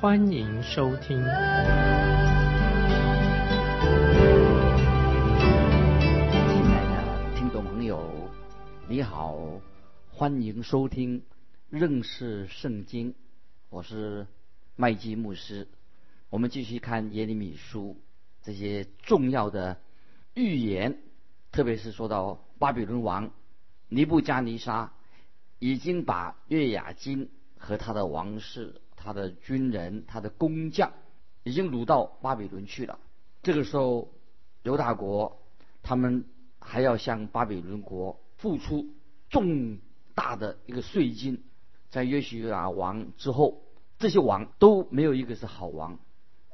欢迎收听。亲爱的听众朋友，你好，欢迎收听认识圣经，我是麦基牧师。我们继续看耶利米书这些重要的预言，特别是说到巴比伦王尼布加尼沙已经把月雅金和他的王室、他的军人、他的工匠已经掳到巴比伦去了。这个时候，犹大国他们还要向巴比伦国付出重大的一个税金。在约书亚王之后，这些王都没有一个是好王。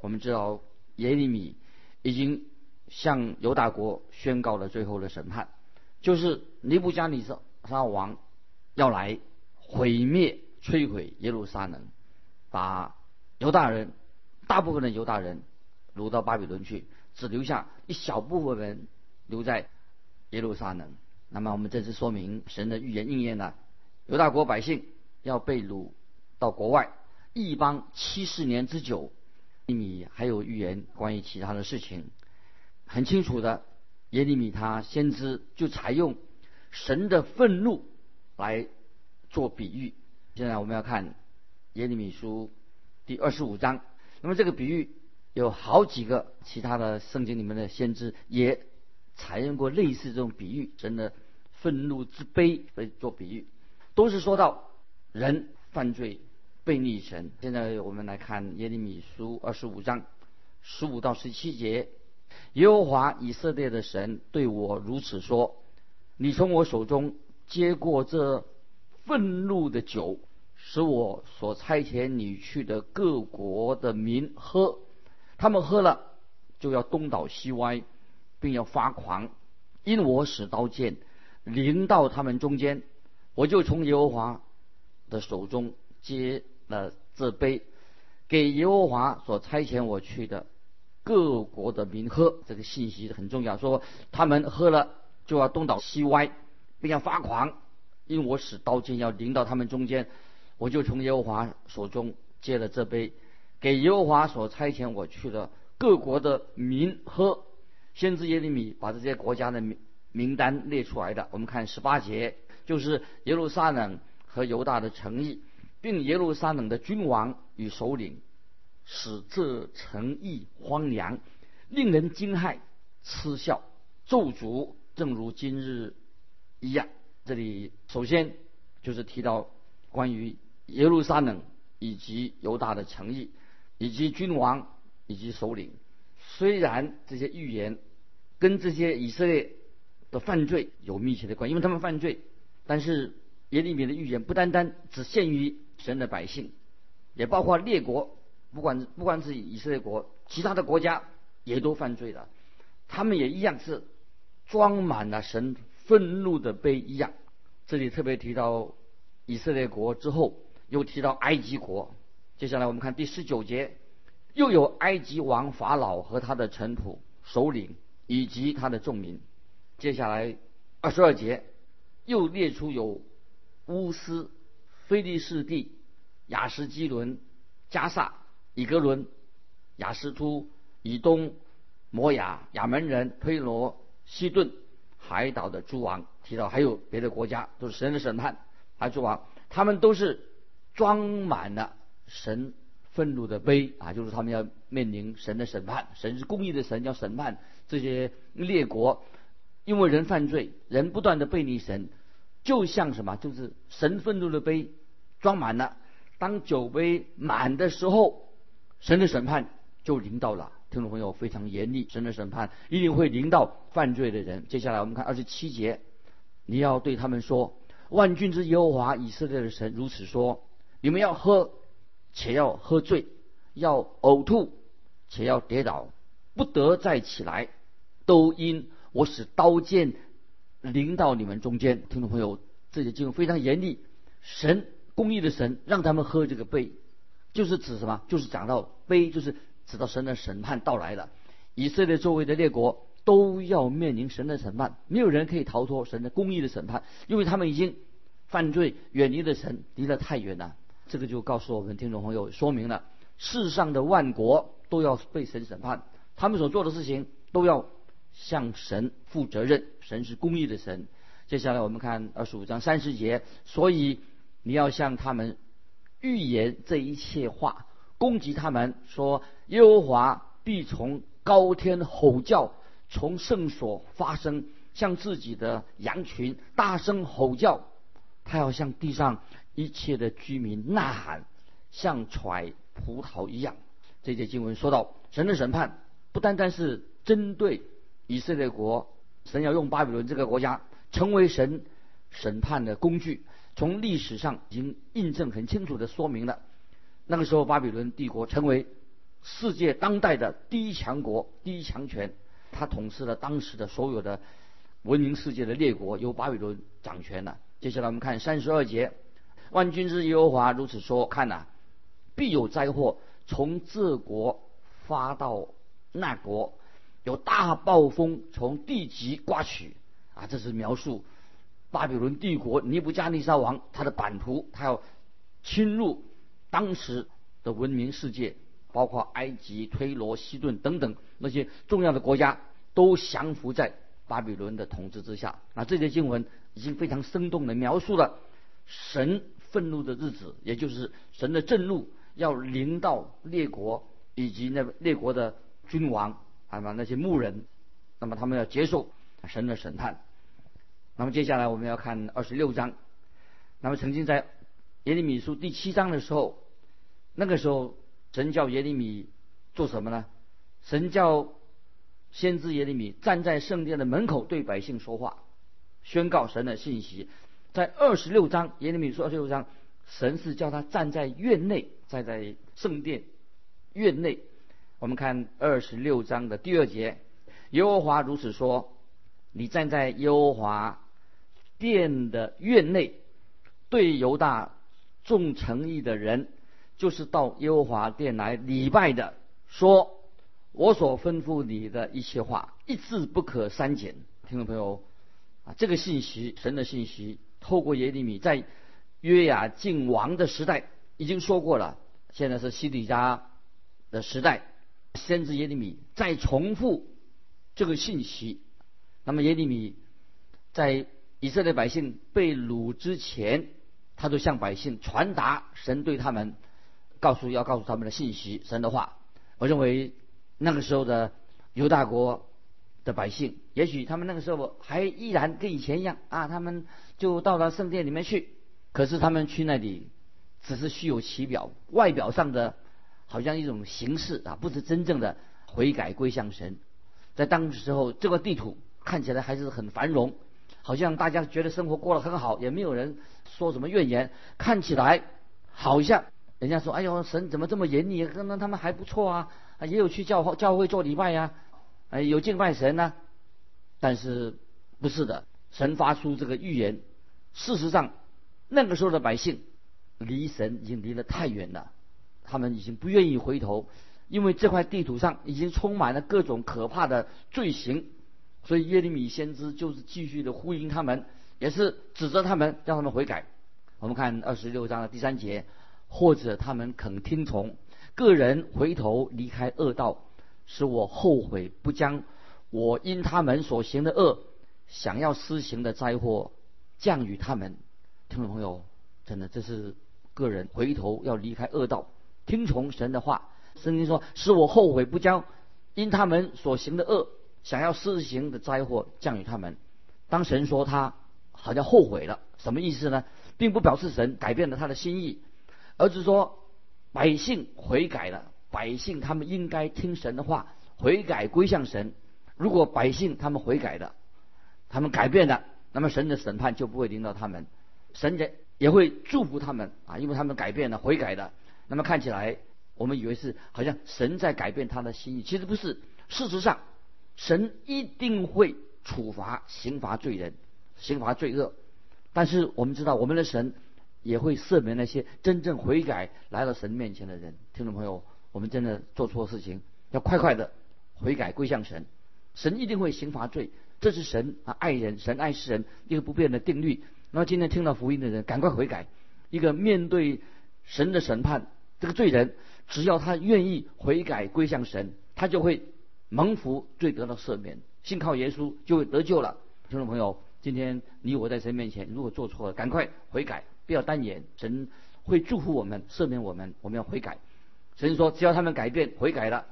我们知道耶利米已经向犹大国宣告了最后的审判，就是尼布加尼撒王要来毁灭、摧毁耶路撒冷，把犹大人大部分的犹大人掳到巴比伦去，只留下一小部分人留在耶路撒冷。那么我们这是说明神的预言应验了，犹大国百姓。要被掳到国外，一邦七十年之久。耶利米还有预言关于其他的事情，很清楚的。耶利米他先知就采用神的愤怒来做比喻。现在我们要看耶利米书第二十五章。那么这个比喻有好几个其他的圣经里面的先知也采用过类似这种比喻，真的愤怒之悲来做比喻，都是说到。人犯罪被逆神。现在我们来看耶利米书二十五章十五到十七节：耶和华以色列的神对我如此说：“你从我手中接过这愤怒的酒，使我所差遣你去的各国的民喝。他们喝了，就要东倒西歪，并要发狂，因我使刀剑临到他们中间，我就从耶和华。”的手中接了这杯，给耶和华所差遣我去的各国的民喝。这个信息很重要，说他们喝了就要东倒西歪，并要发狂，因我使刀剑要临到他们中间。我就从耶和华手中接了这杯，给耶和华所差遣我去的各国的民喝。先知耶利米把这些国家的名名单列出来的，我们看十八节，就是耶路撒冷。和犹大的诚意，并耶路撒冷的君王与首领，使这诚意荒凉，令人惊骇、嗤笑、咒诅，正如今日一样。这里首先就是提到关于耶路撒冷以及犹大的诚意，以及君王以及首领。虽然这些预言跟这些以色列的犯罪有密切的关，因为他们犯罪，但是。耶利米的预言不单单只限于神的百姓，也包括列国，不管不管是以色列国，其他的国家也都犯罪了，他们也一样是装满了神愤怒的杯一样。这里特别提到以色列国之后，又提到埃及国。接下来我们看第十九节，又有埃及王法老和他的臣仆、首领以及他的众民。接下来二十二节又列出有。乌斯、菲利士地、亚什基伦、加萨、以格伦、亚斯突、以东、摩亚、亚门人、推罗、西顿、海岛的诸王，提到还有别的国家，都是神的审判，还有诸王，他们都是装满了神愤怒的杯啊，就是他们要面临神的审判，神是公义的神，要审判这些列国，因为人犯罪，人不断的背离神。就像什么，就是神愤怒的杯装满了，当酒杯满的时候，神的审判就临到了。听众朋友非常严厉，神的审判一定会临到犯罪的人。接下来我们看二十七节，你要对他们说：万军之耶和华以色列的神如此说：你们要喝，且要喝醉，要呕吐，且要跌倒，不得再起来，都因我使刀剑临到你们中间。听众朋友，这些经文非常严厉。神公义的神让他们喝这个杯，就是指什么？就是讲到杯，就是指到神的审判到来了。以色列周围的列国都要面临神的审判，没有人可以逃脱神的公义的审判，因为他们已经犯罪，远离了神，离得太远了。这个就告诉我们听众朋友，说明了世上的万国都要被神审判，他们所做的事情都要向神负责任。神是公义的神。接下来我们看二十五章三十节，所以你要向他们预言这一切话，攻击他们，说耶和华必从高天吼叫，从圣所发声，向自己的羊群大声吼叫，他要向地上。一切的居民呐喊，像揣葡萄一样。这节经文说到，神的审判不单单是针对以色列国，神要用巴比伦这个国家成为神审判的工具。从历史上已经印证很清楚的说明了，那个时候巴比伦帝国成为世界当代的第一强国、第一强权，他统治了当时的所有的文明世界的列国，由巴比伦掌权了。接下来我们看三十二节。万军之耶和华如此说：看呐，必有灾祸从这国发到那国，有大暴风从地极刮取。啊，这是描述巴比伦帝国尼布加尼撒王他的版图，他要侵入当时的文明世界，包括埃及、推罗、西顿等等那些重要的国家，都降服在巴比伦的统治之下。那这些经文已经非常生动的描述了神。愤怒的日子，也就是神的震怒要临到列国以及那列国的君王，啊那些牧人，那么他们要接受神的审判。那么接下来我们要看二十六章。那么曾经在耶利米书第七章的时候，那个时候神叫耶利米做什么呢？神叫先知耶利米站在圣殿的门口对百姓说话，宣告神的信息。在二十六章，耶利米书二十六章，神是叫他站在院内，站在圣殿院内。我们看二十六章的第二节，耶和华如此说：你站在耶和华殿的院内，对犹大众诚意的人，就是到耶和华殿来礼拜的，说：我所吩咐你的一切话，一字不可删减。听众朋友啊，这个信息，神的信息。透过耶利米在约雅敬王的时代已经说过了，现在是西底家的时代，先知耶利米再重复这个信息。那么耶利米在以色列百姓被掳之前，他都向百姓传达神对他们告诉要告诉他们的信息，神的话。我认为那个时候的犹大国。的百姓，也许他们那个时候还依然跟以前一样啊，他们就到了圣殿里面去。可是他们去那里，只是虚有其表，外表上的好像一种形式啊，不是真正的悔改归向神。在当时候，这个地图看起来还是很繁荣，好像大家觉得生活过得很好，也没有人说什么怨言。看起来好像人家说：“哎呦，神怎么这么严厉？可能他们还不错啊，也有去教教会做礼拜呀。”哎，有敬拜神呢，但是不是的。神发出这个预言，事实上，那个时候的百姓离神已经离得太远了，他们已经不愿意回头，因为这块地图上已经充满了各种可怕的罪行。所以耶利米先知就是继续的呼应他们，也是指责他们，让他们悔改。我们看二十六章的第三节，或者他们肯听从，个人回头离开恶道。使我后悔，不将我因他们所行的恶，想要施行的灾祸降与他们。听众朋友，真的这是个人回头要离开恶道，听从神的话。圣经说：“使我后悔，不将因他们所行的恶，想要施行的灾祸降与他们。”当神说他好像后悔了，什么意思呢？并不表示神改变了他的心意，而是说百姓悔改了。百姓他们应该听神的话，悔改归向神。如果百姓他们悔改的，他们改变了，那么神的审判就不会临到他们，神也也会祝福他们啊，因为他们改变了、悔改的。那么看起来我们以为是好像神在改变他的心意，其实不是。事实上，神一定会处罚、刑罚罪人、刑罚罪恶。但是我们知道，我们的神也会赦免那些真正悔改来到神面前的人。听众朋友，我们真的做错事情，要快快的悔改归向神。神一定会刑罚罪，这是神啊爱人，神爱世人一个不变的定律。那么今天听到福音的人，赶快悔改。一个面对神的审判，这个罪人只要他愿意悔改归向神，他就会蒙福，罪得到赦免。信靠耶稣就会得救了。听众朋友，今天你我在神面前，如果做错了，赶快悔改，不要单言。神会祝福我们，赦免我们。我们要悔改。神说，只要他们改变悔改了，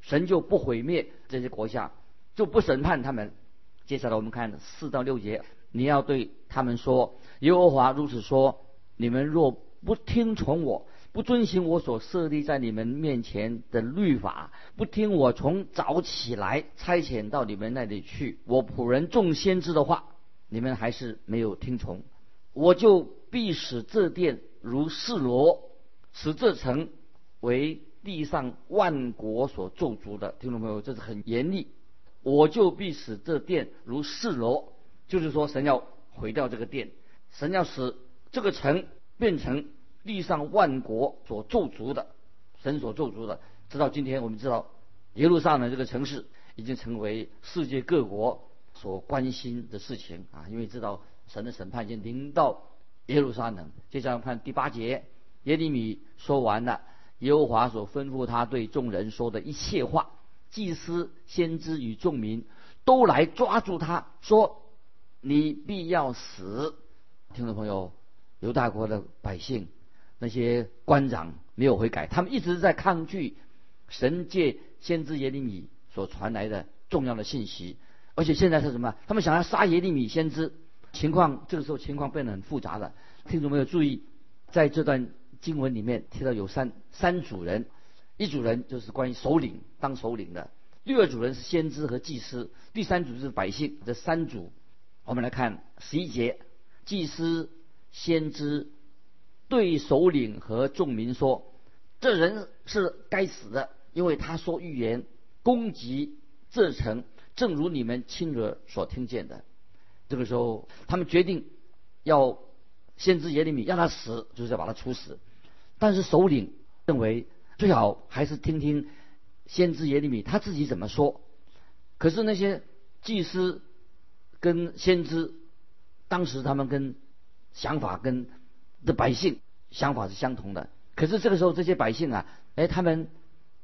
神就不毁灭这些国家，就不审判他们。接下来我们看四到六节，你要对他们说：耶和华如此说。你们若不听从我，不遵行我所设立在你们面前的律法，不听我从早起来差遣到你们那里去，我仆人众先知的话，你们还是没有听从，我就必使这殿如示罗，使这城为地上万国所咒诅的。听众朋友，这是很严厉。我就必使这殿如示罗，就是说神要毁掉这个殿，神要使。这个城变成地上万国所咒诅的，神所咒诅的。直到今天，我们知道耶路撒冷这个城市已经成为世界各国所关心的事情啊！因为知道神的审判已经临到耶路撒冷。接下来看第八节，耶利米说完了耶和华所吩咐他对众人说的一切话，祭司、先知与众民都来抓住他说：“你必要死！”听众朋友。犹大国的百姓，那些官长没有悔改，他们一直在抗拒神界先知耶利米所传来的重要的信息，而且现在是什么？他们想要杀耶利米先知，情况这个时候情况变得很复杂了。听众没有注意，在这段经文里面提到有三三组人，一组人就是关于首领当首领的，第二组人是先知和祭司，第三组是百姓。这三组，我们来看十一节，祭司。先知对首领和众民说：“这人是该死的，因为他说预言攻击这城，正如你们亲耳所听见的。”这个时候，他们决定要先知耶利米让他死，就是要把他处死。但是首领认为最好还是听听先知耶利米他自己怎么说。可是那些祭司跟先知，当时他们跟想法跟的百姓想法是相同的，可是这个时候这些百姓啊，哎，他们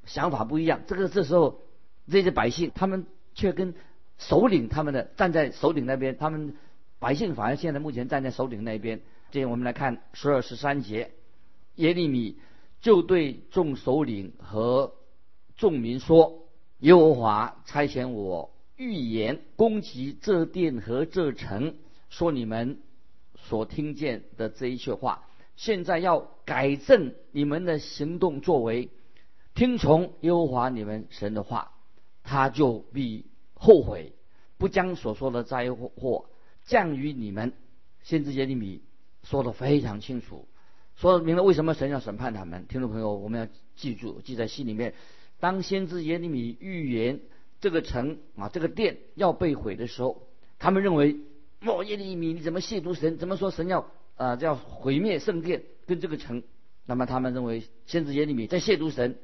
想法不一样。这个这时候这些百姓他们却跟首领他们的站在首领那边，他们百姓反而现在目前站在首领那边。这我们来看十二十三节，耶利米就对众首领和众民说：“耶和华差遣我预言攻击这殿和这城，说你们。”所听见的这一切话，现在要改正你们的行动作为，听从耶和华你们神的话，他就必后悔，不将所说的灾祸降于你们。先知耶利米说的非常清楚，说明了为什么神要审判他们。听众朋友，我们要记住，记在心里面。当先知耶利米预言这个城啊，这个殿要被毁的时候，他们认为。哦，耶利米，你怎么亵渎神？怎么说神要啊，要毁灭圣殿跟这个城？那么他们认为先知耶利米在亵渎神，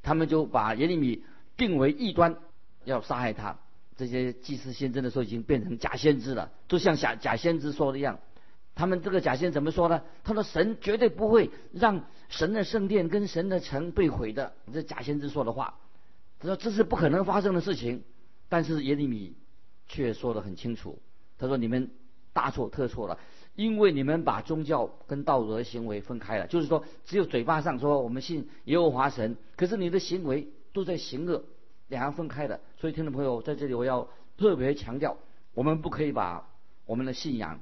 他们就把耶利米定为异端，要杀害他。这些祭司先知的时候已经变成假先知了，就像假假先知说的一样。他们这个假先怎么说呢？他说神绝对不会让神的圣殿跟神的城被毁的。这假先知说的话，他说这是不可能发生的事情。但是耶利米却说得很清楚。他说：“你们大错特错了，因为你们把宗教跟道德行为分开了。就是说，只有嘴巴上说我们信耶和华神，可是你的行为都在行恶，两样分开的。所以，听众朋友，在这里我要特别强调，我们不可以把我们的信仰、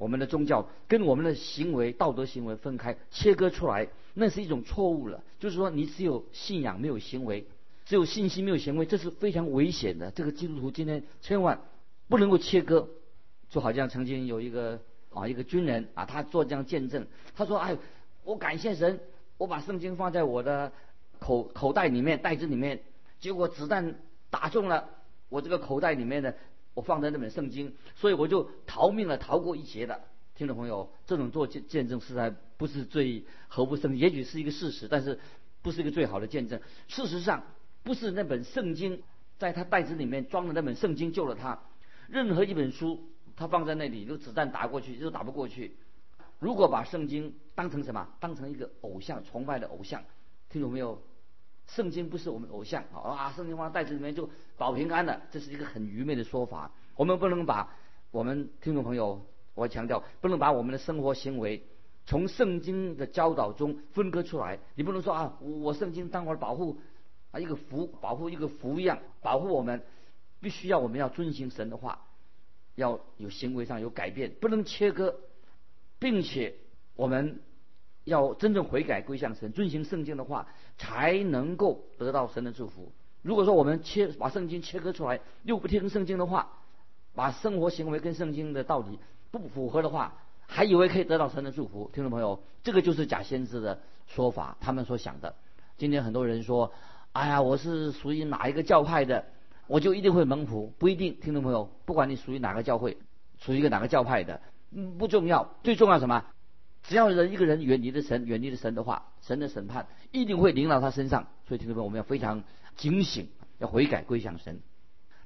我们的宗教跟我们的行为、道德行为分开、切割出来，那是一种错误了。就是说，你只有信仰没有行为，只有信心没有行为，这是非常危险的。这个基督徒今天千万不能够切割。”就好像曾经有一个啊一个军人啊，他做这样见证，他说：“哎，我感谢神，我把圣经放在我的口口袋里面袋子里面，结果子弹打中了我这个口袋里面的，我放在那本圣经，所以我就逃命了，逃过一劫的。听众朋友，这种做见见证实在不是最合乎圣，也许是一个事实，但是不是一个最好的见证。事实上，不是那本圣经在他袋子里面装的那本圣经救了他，任何一本书他放在那里，有子弹打过去就打不过去。如果把圣经当成什么？当成一个偶像崇拜的偶像，听懂没有？圣经不是我们偶像啊！圣经放袋子里面就保平安了，这是一个很愚昧的说法。我们不能把我们听众朋友，我强调，不能把我们的生活行为从圣经的教导中分割出来。你不能说啊，我圣经当我保护啊一个符，保护一个符一样保护我们，必须要我们要遵循神的话，要有行为上有改变，不能切割。并且我们要真正悔改归向神，遵行圣经的话，才能够得到神的祝福。如果说我们切把圣经切割出来，又不听圣经的话，把生活行为跟圣经的道理不符合的话，还以为可以得到神的祝福，听众朋友，这个就是假先知的说法，他们所想的。今天很多人说：“哎呀，我是属于哪一个教派的，我就一定会蒙福。”不一定，听众朋友，不管你属于哪个教会，属于一个哪个教派的。嗯，不重要，最重要什么？只要人一个人远离了神，远离了神的话，神的审判一定会临到他身上。所以，听众朋友，我们要非常警醒，要悔改归向神。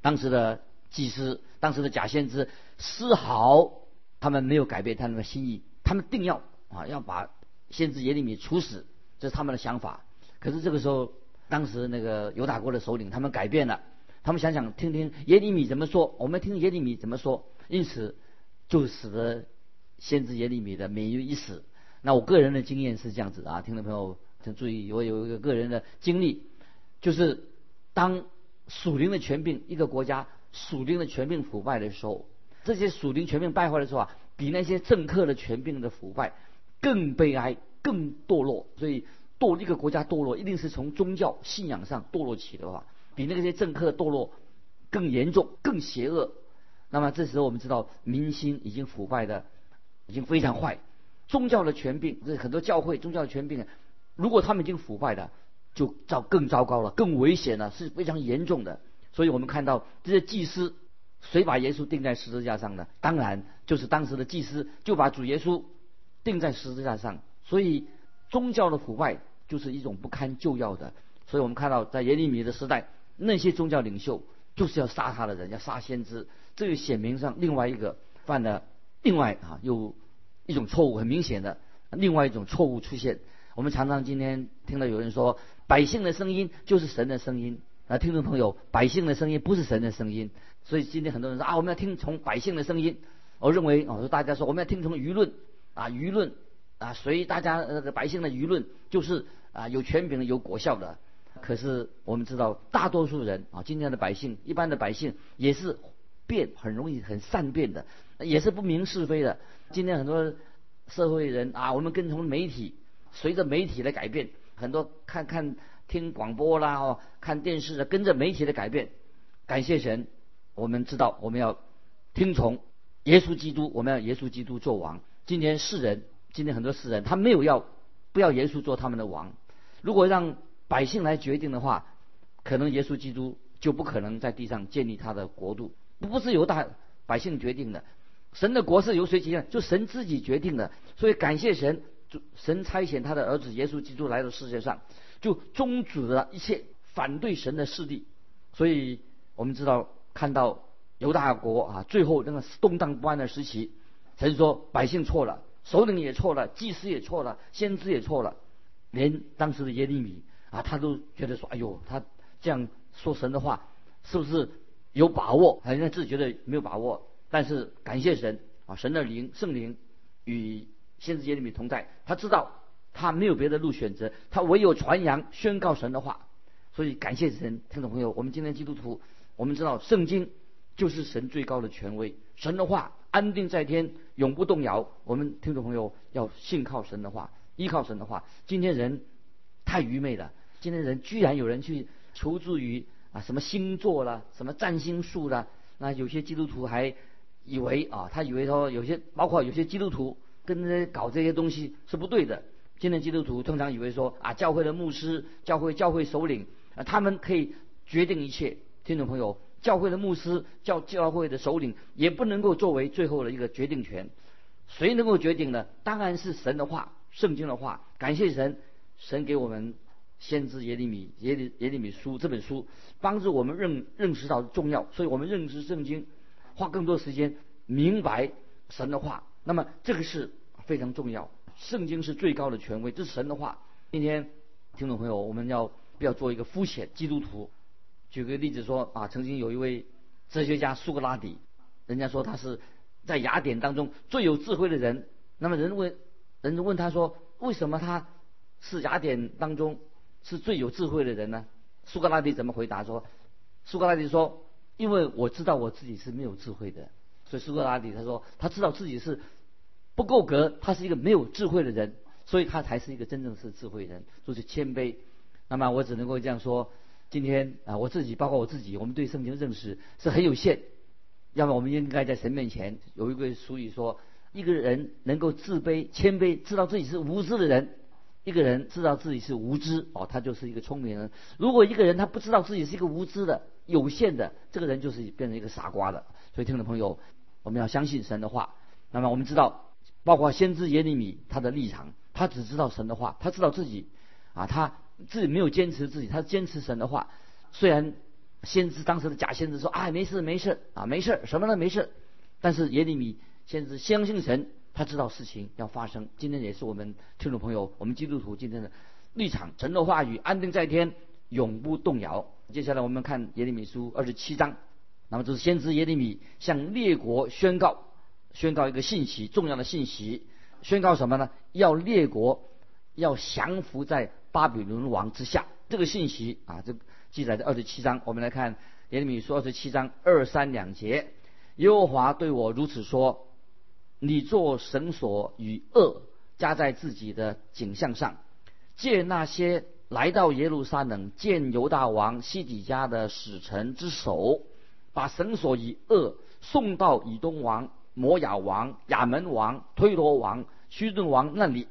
当时的祭司，当时的假先知，丝毫他们没有改变他们的心意，他们定要啊要把先知耶利米处死，这是他们的想法。可是这个时候，当时那个犹大国的首领他们改变了，他们想想听听耶利米怎么说，我们听耶利米怎么说，因此。就使得先知耶利米的免于一死。那我个人的经验是这样子啊，听众朋友请注意，我有一个个人的经历，就是当属灵的权柄一个国家属灵的权柄腐败的时候，这些属灵权柄败坏的时候啊，比那些政客的权柄的腐败更悲哀、更堕落。所以堕一个国家堕落，一定是从宗教信仰上堕落起的话，比那些政客堕落更严重、更邪恶。那么这时候我们知道民心已经腐败的，已经非常坏。宗教的权柄，这很多教会宗教的权柄，如果他们已经腐败的，就糟更糟糕了，更危险了，是非常严重的。所以我们看到这些祭司，谁把耶稣钉在十字架上的？当然就是当时的祭司就把主耶稣钉在十字架上。所以宗教的腐败就是一种不堪救药的。所以我们看到在耶利米的时代，那些宗教领袖就是要杀他的人，要杀先知。这个显明上另外一个犯了另外啊又一种错误，很明显的另外一种错误出现。我们常常今天听到有人说，百姓的声音就是神的声音啊，听众朋友，百姓的声音不是神的声音。所以今天很多人说啊，我们要听从百姓的声音。我认为我说大家说我们要听从舆论啊，舆论啊，随大家那个百姓的舆论就是啊有权柄的有果效的。可是我们知道大多数人啊，今天的百姓，一般的百姓也是。变很容易很善变的，也是不明是非的。今天很多社会人啊，我们跟从媒体，随着媒体的改变，很多看看听广播啦，哦，看电视的，跟着媒体的改变。感谢神，我们知道我们要听从耶稣基督，我们要耶稣基督做王。今天世人，今天很多世人，他没有要不要耶稣做他们的王。如果让百姓来决定的话，可能耶稣基督就不可能在地上建立他的国度。不是由大百姓决定的，神的国是由谁决定？就神自己决定的。所以感谢神，就神差遣他的儿子耶稣基督来到世界上，就终止了一切反对神的势力。所以我们知道，看到犹大国啊，最后那个动荡不安的时期，神说百姓错了，首领也错了，祭司也错了，先知也错了，连当时的耶利米啊，他都觉得说：“哎呦，他这样说神的话，是不是？”有把握，好像自己觉得没有把握，但是感谢神啊，神的灵圣灵与先知耶利米同在，他知道他没有别的路选择，他唯有传扬宣告神的话，所以感谢神，听众朋友，我们今天基督徒，我们知道圣经就是神最高的权威，神的话安定在天，永不动摇。我们听众朋友要信靠神的话，依靠神的话。今天人太愚昧了，今天人居然有人去求助于。啊，什么星座啦，什么占星术啦，那有些基督徒还以为啊，他以为说有些包括有些基督徒跟着搞这些东西是不对的，今天基督徒通常以为说啊，教会的牧师、教会教会首领啊，他们可以决定一切。听众朋友，教会的牧师、教教会的首领也不能够作为最后的一个决定权。谁能够决定呢？当然是神的话，圣经的话。感谢神，神给我们先知耶利米耶利耶利米书这本书，帮助我们认认识到重要。所以我们认识圣经，花更多时间明白神的话。那么这个是非常重要。圣经是最高的权威，这是神的话。今天听众朋友，我们要不要做一个肤浅基督徒？举个例子说啊，曾经有一位哲学家苏格拉底，人家说他是。在雅典当中最有智慧的人，那么人问，人问他说，为什么他是雅典当中是最有智慧的人呢？苏格拉底怎么回答说？苏格拉底说，因为我知道我自己是没有智慧的，所以苏格拉底他说，他知道自己是不够格，他是一个没有智慧的人，所以他才是一个真正是智慧人，就是谦卑。那么我只能够这样说，今天啊，我自己包括我自己，我们对圣经的认识是很有限。要么我们应该在神面前有一个俗语说：一个人能够自卑、谦卑，知道自己是无知的人；一个人知道自己是无知，哦，他就是一个聪明人。如果一个人他不知道自己是一个无知的、有限的，这个人就是变成一个傻瓜的。所以，听众朋友，我们要相信神的话。那么，我们知道，包括先知耶利米他的立场，他只知道神的话，他知道自己啊，他自己没有坚持自己，他坚持神的话，虽然。先知当时的假先知说：“哎，没事没事啊，没事，什么都没事。”但是耶利米先知相信神，他知道事情要发生。今天也是我们听众朋友，我们基督徒今天的立场，承诺话语安定在天，永不动摇。接下来我们看耶利米书二十七章，那么这是先知耶利米向列国宣告，宣告一个信息，重要的信息，宣告什么呢？要列国要降服在巴比伦王之下。这个信息啊，这。记载在二十七章，我们来看耶利米书二十七章二三两节。耶和华对我如此说：“你做绳索与恶加在自己的景象上，借那些来到耶路撒冷见犹大王西底家的使臣之手，把绳索与恶送到以东王、摩亚王、亚门王、推罗王、虚顿王那里。”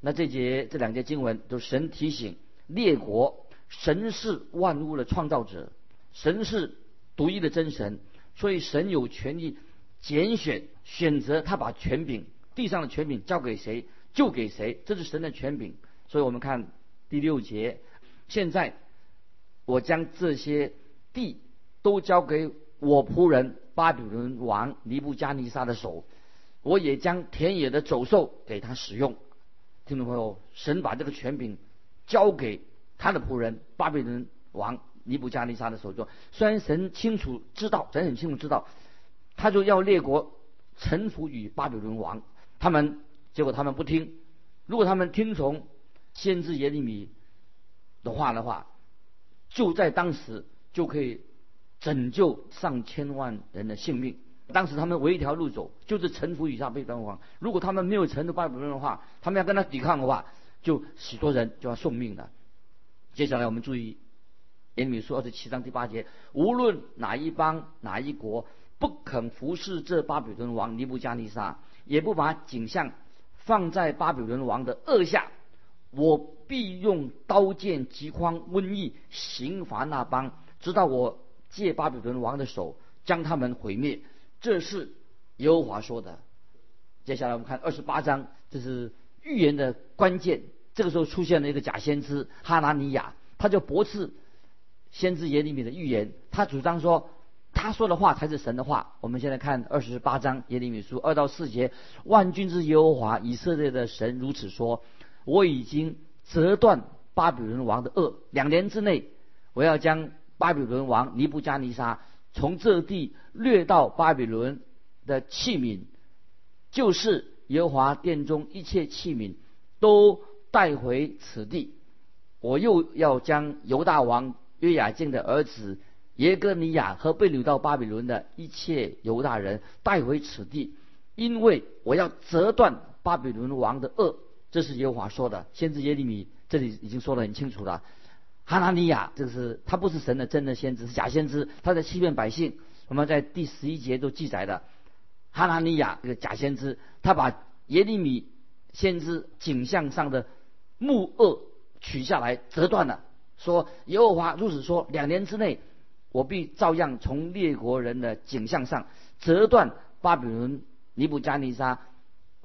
那这节这两节经文都神提醒列国。神是万物的创造者，神是独一的真神，所以神有权利拣选、选择，他把权柄地上的权柄交给谁就给谁，这是神的权柄。所以我们看第六节，现在我将这些地都交给我仆人巴比伦王尼布加尼撒的手，我也将田野的走兽给他使用。听众朋友，神把这个权柄交给。他的仆人巴比伦王尼布加尼撒的手中，虽然神清楚知道，神很清楚知道，他就要列国臣服于巴比伦王，他们结果他们不听，如果他们听从先知耶利米的话的话，就在当时就可以拯救上千万人的性命。当时他们唯一条路走，就是臣服于巴比伦王。如果他们没有臣服巴比伦的话，他们要跟他抵抗的话，就许多人就要送命的。接下来我们注意，耶利米书二十七章第八节：无论哪一邦哪一国不肯服侍这巴比伦王尼布加尼撒，也不把景象放在巴比伦王的恶下，我必用刀剑、饥荒、瘟疫刑罚那邦，直到我借巴比伦王的手将他们毁灭。这是耶和华说的。接下来我们看二十八章，这是预言的关键。这个时候出现了一个假先知哈拿尼亚，他就驳斥先知耶利米的预言，他主张说他说的话才是神的话。我们现在看二十八章耶利米书二到四节，万军之耶和华以色列的神如此说：我已经折断巴比伦王的恶，两年之内，我要将巴比伦王尼布加尼撒从这地掠到巴比伦的器皿，就是耶和华殿中一切器皿都。带回此地，我又要将犹大王约雅敬的儿子耶哥尼亚和被掳到巴比伦的一切犹大人带回此地，因为我要折断巴比伦王的恶。这是耶和华说的。先知耶利米这里已经说得很清楚了。哈拿尼亚，这是他不是神的真的先知，是假先知，他在欺骗百姓。我们在第十一节都记载的，哈拿尼亚这个假先知，他把耶利米。先知颈项上的木轭取下来，折断了，说耶和华如此说：两年之内，我必照样从列国人的景象上折断巴比伦尼布加尼撒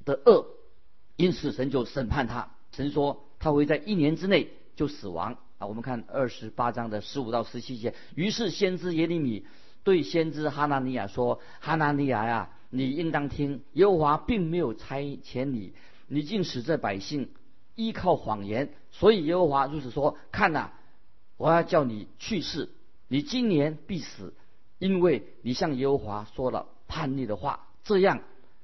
的恶，因此神就审判他。神说他会在一年之内就死亡啊！我们看二十八章的十五到十七节。于是先知耶利米对先知哈拿尼亚说：“哈拿尼亚呀，你应当听，耶和华并没有差遣你。”你竟使这百姓依靠谎言，所以耶和华如此说：看呐，我要叫你去世，你今年必死，因为你向耶和华说了叛逆的话。这样，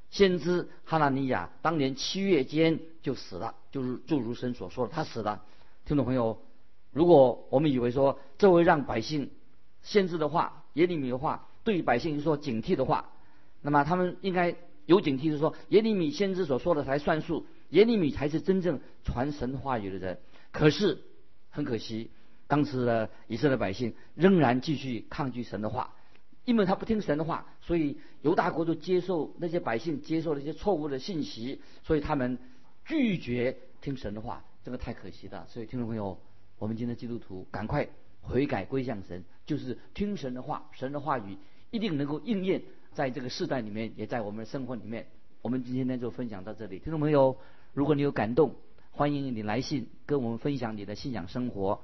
先知哈拿尼亚当年七月间就死了，就是就如神所说的，他死了。听众朋友，如果我们以为说这会让百姓先知的话、耶利米的话对百姓说警惕的话，那么他们应该。有警惕是说，耶利米先知所说的才算数，耶利米才是真正传神话语的人。可是很可惜，当时的以色列百姓仍然继续抗拒神的话，因为他不听神的话，所以犹大国就接受那些百姓接受了一些错误的信息，所以他们拒绝听神的话，这个太可惜了。所以听众朋友，我们今天基督徒赶快悔改归向神，就是听神的话，神的话语一定能够应验。在这个世代里面，也在我们的生活里面，我们今天呢就分享到这里。听众朋友，如果你有感动，欢迎你来信跟我们分享你的信仰生活。